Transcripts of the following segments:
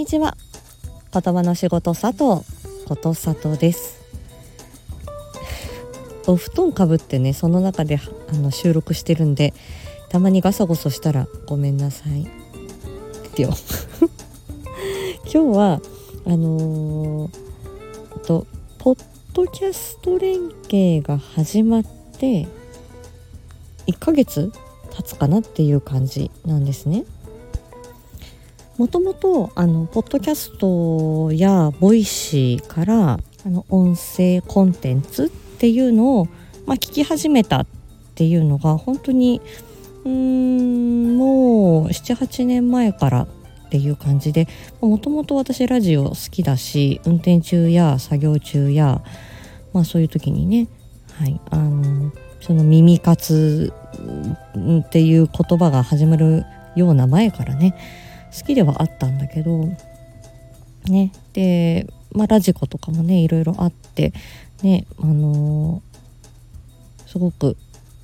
にちは。言葉の仕事佐藤ことさとです。お布団かぶってねその中であの収録してるんでたまにガサゴソしたらごめんなさい。よ。今日はあのー、とポッドキャスト連携が始まって1ヶ月経つかなっていう感じなんですね。もともとあのポッドキャストや Voicy からあの音声コンテンツっていうのを、まあ、聞き始めたっていうのが本当にうんもう78年前からっていう感じでもともと私ラジオ好きだし運転中や作業中や、まあ、そういう時にね、はい、あのその耳活っていう言葉が始まるような前からね好きではあったんだけどねで、まあ、ラジコとかもねいろいろあってねあのー、すごく、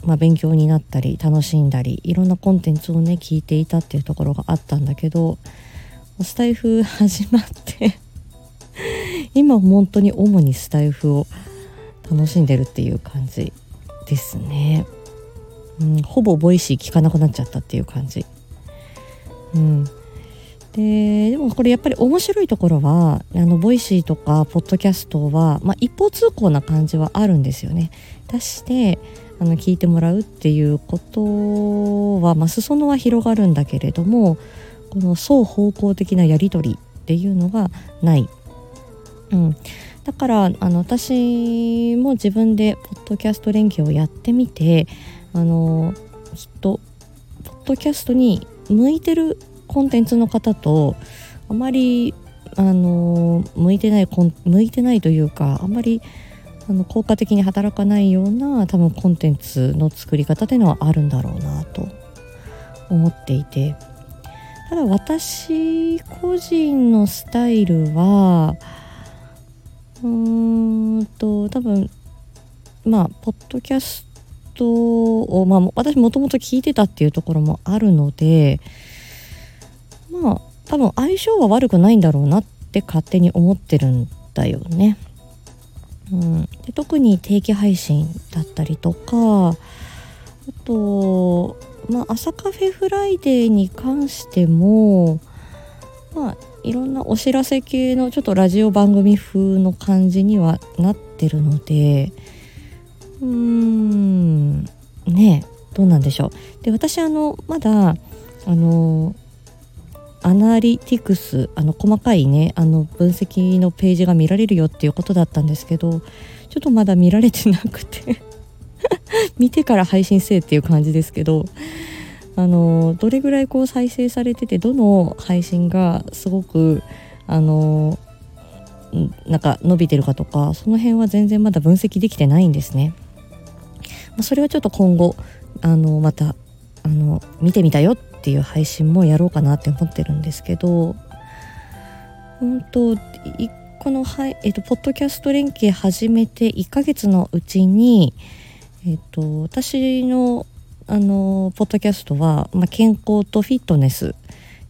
まあ、勉強になったり楽しんだりいろんなコンテンツをね聞いていたっていうところがあったんだけどスタイフ始まって 今本当に主にスタイフを楽しんでるっていう感じですね。うん、ほぼ Voicy 聞かなくなっちゃったっていう感じ。うん、ででもこれやっぱり面白いところはあの Voicy とかポッドキャストは、まあ、一方通行な感じはあるんですよね。出してあの聞いてもらうっていうことは、まあ、裾野は広がるんだけれどもこの双方向的なやり取りっていうのがない。うん、だからあの私も自分でポッドキャスト連携をやってみてあのきっとポッドキャストに向いてるコンテンツの方とあまりあの向いてない向いてないというかあんまりあの効果的に働かないような多分コンテンツの作り方っていうのはあるんだろうなと思っていて。ただ私個人のスタイルはうーんと多分まあポッドキャストを、まあ、私もともと聞いてたっていうところもあるので多分相性は悪くないんだろうなって勝手に思ってるんだよね。うん、で特に定期配信だったりとかあと、まあ、朝カフェフライデーに関してもまあいろんなお知らせ系のちょっとラジオ番組風の感じにはなってるのでうーん。ねどうなんでしょう。で私あのまだあのアナリティクスあの細かいねあの分析のページが見られるよっていうことだったんですけどちょっとまだ見られてなくて 見てから配信せえっていう感じですけどあのどれぐらいこう再生されててどの配信がすごくあのなんか伸びてるかとかその辺は全然まだ分析できてないんですね。ま、それはちょっと今後あのまたあの見てみたよっていう配信もやろうかなって思ってるんですけどうんとこの、はいえーと、ポッドキャスト連携始めて1ヶ月のうちに、えーと、私のあのポッドキャストは、まあ、健康とフィットネス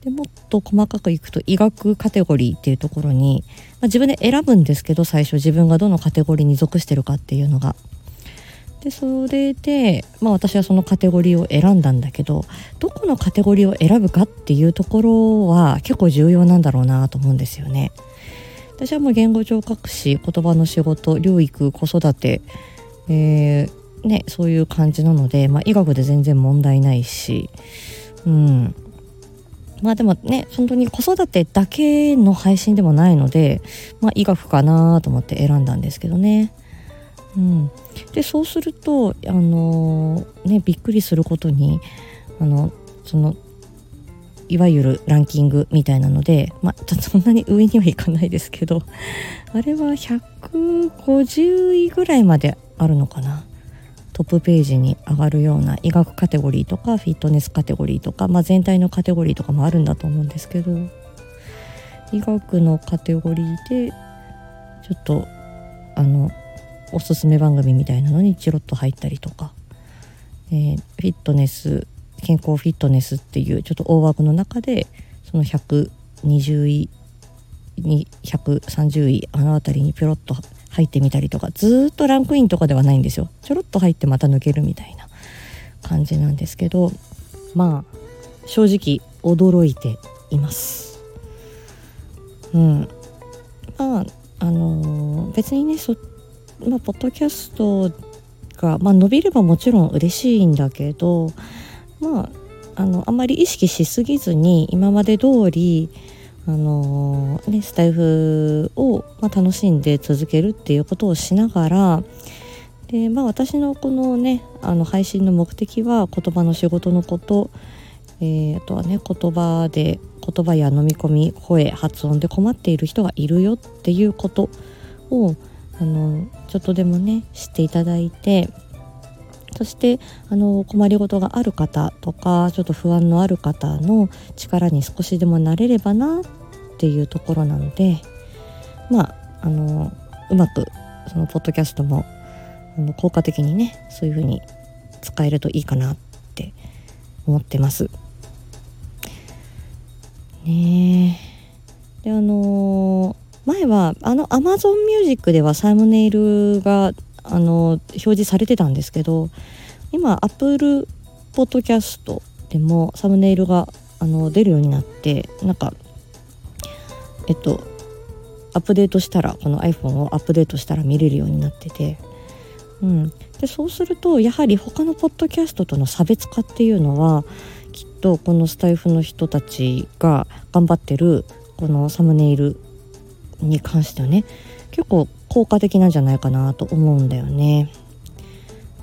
でもっと細かくいくと医学カテゴリーっていうところに、まあ、自分で選ぶんですけど最初自分がどのカテゴリーに属してるかっていうのが。でそれで、まあ、私はそのカテゴリーを選んだんだけどどこのカテゴリーを選ぶかっていうところは結構重要なんだろうなと思うんですよね。私はもう言語聴覚士言葉の仕事療育子育て、えー、ね、そういう感じなので、まあ、医学で全然問題ないし、うん、まあでもね本当に子育てだけの配信でもないので、まあ、医学かなと思って選んだんですけどね。うん、でそうするとあのー、ねびっくりすることにあのそのいわゆるランキングみたいなので、まあ、そんなに上にはいかないですけどあれは150位ぐらいまであるのかな。トップページに上がるような医学カテゴリーとかフィットネスカテゴリーとか、まあ、全体のカテゴリーとかもあるんだと思うんですけど医学のカテゴリーでちょっとあのおすすめ番組みたいなのにチロッと入ったりとか、えー、フィットネス健康フィットネスっていうちょっと大枠の中でその120位230位あの辺りにピョロッと入ってみたりとかずっとランクインとかではないんですよ。ちょろっと入ってまた抜けるみたいな感じなんですけどまあ正直驚いています。うん。まああのー、別にねそまあポッドキャストが、まあ、伸びればもちろん嬉しいんだけどまああのあまり意識しすぎずに今まで通りあのー、ね、スタイフを、まあ、楽しんで続けるっていうことをしながらで、まあ、私のこのねあの配信の目的は言葉の仕事のこと、えー、あとはね言葉で言葉や飲み込み声発音で困っている人がいるよっていうことをあのちょっとでもね知っていただいてそしてあの困りごとがある方とかちょっと不安のある方の力に少しでもなれればなっていうところなのでまああのうまくそのポッドキャストもあの効果的にねそういう風に使えるといいかなって思ってます。ねえであの前はあの Amazon Music ではサムネイルがあの表示されてたんですけど今 Apple Podcast でもサムネイルがあの出るようになってなんかえっとアップデートしたらこの iPhone をアップデートしたら見れるようになってて、うん、でそうするとやはり他のポッドキャストとの差別化っていうのはきっとこのスタイフの人たちが頑張ってるこのサムネイルに関してはね結構効果的なんじゃないかなと思うんだよね。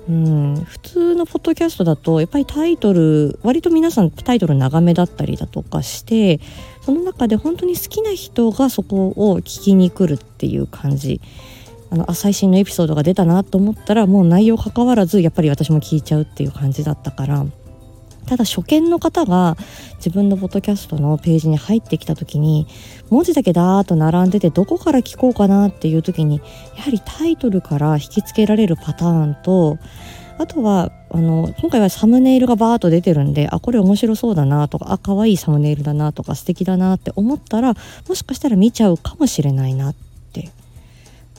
うん、普通のポッドキャストだとやっぱりタイトル割と皆さんタイトル長めだったりだとかしてその中で本当に好きな人がそこを聞きに来るっていう感じあの最新のエピソードが出たなと思ったらもう内容かかわらずやっぱり私も聞いちゃうっていう感じだったからただ初見の方が自分のポッドキャストのページに入ってきた時に文字だけダーッと並んでてどこから聞こうかなっていう時にやはりタイトルから引きつけられるパターンとあとはあの今回はサムネイルがバーッと出てるんであこれ面白そうだなとかあ可愛いサムネイルだなとか素敵だなって思ったらもしかしたら見ちゃうかもしれないなって、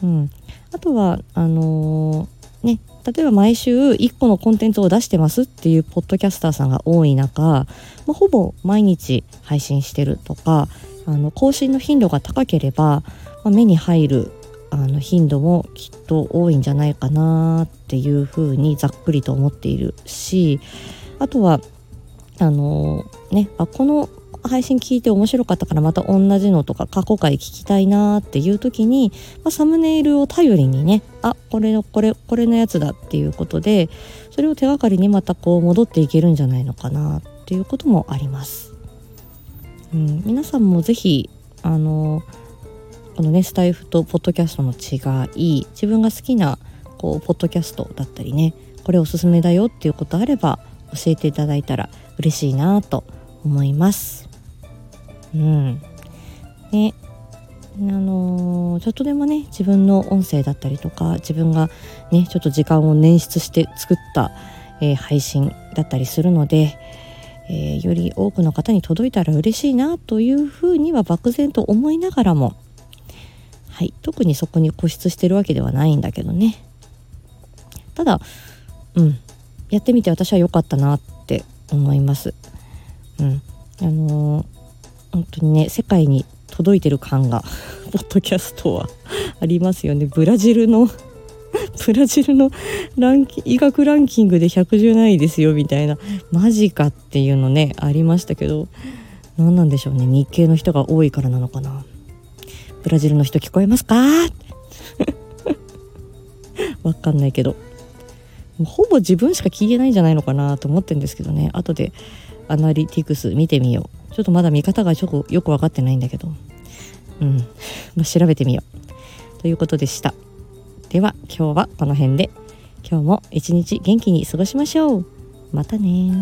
うん、あとはあのー、ね例えば毎週1個のコンテンツを出してますっていうポッドキャスターさんが多い中、まあ、ほぼ毎日配信してるとかあの更新の頻度が高ければ、まあ、目に入るあの頻度もきっと多いんじゃないかなっていうふうにざっくりと思っているしあとはあのねあこの配信聞いて面白かったからまた同じのとか過去回聞きたいなっていう時に、まあ、サムネイルを頼りにねあこれのこれこれのやつだっていうことでそれを手がかりにまたこう戻っていけるんじゃないのかなっていうこともあります。うん、皆さんも是非あのこのねスタイフとポッドキャストの違い自分が好きなこうポッドキャストだったりねこれおすすめだよっていうことあれば教えていただいたら嬉しいなと思います。うん。ね、あのー、ちょっとでもね自分の音声だったりとか自分がねちょっと時間を捻出して作った、えー、配信だったりするので、えー、より多くの方に届いたら嬉しいなというふうには漠然と思いながらもはい。特にそこに固執してるわけではないんだけどね。ただうん。やってみて私は良かったなって思います。うん。あの本当にね世界に届いてる感が ポッドキャストはありますよね。ブラジルの ブラジルのランキ医学ランキングで117位ですよみたいなマジかっていうのねありましたけど何なんでしょうね。日系の人が多いからなのかな。ブラジルの人聞こえますか？わかんないけど。ほぼ自分しか聞いてないんじゃないのかなと思ってるんですけどね。後でアナリティクス見てみよう。ちょっとまだ見方がちょっとよく分かってないんだけど。うん、まあ、調べてみよう。ということでした。では今日はこの辺で。今日も一日元気に過ごしましょう。またね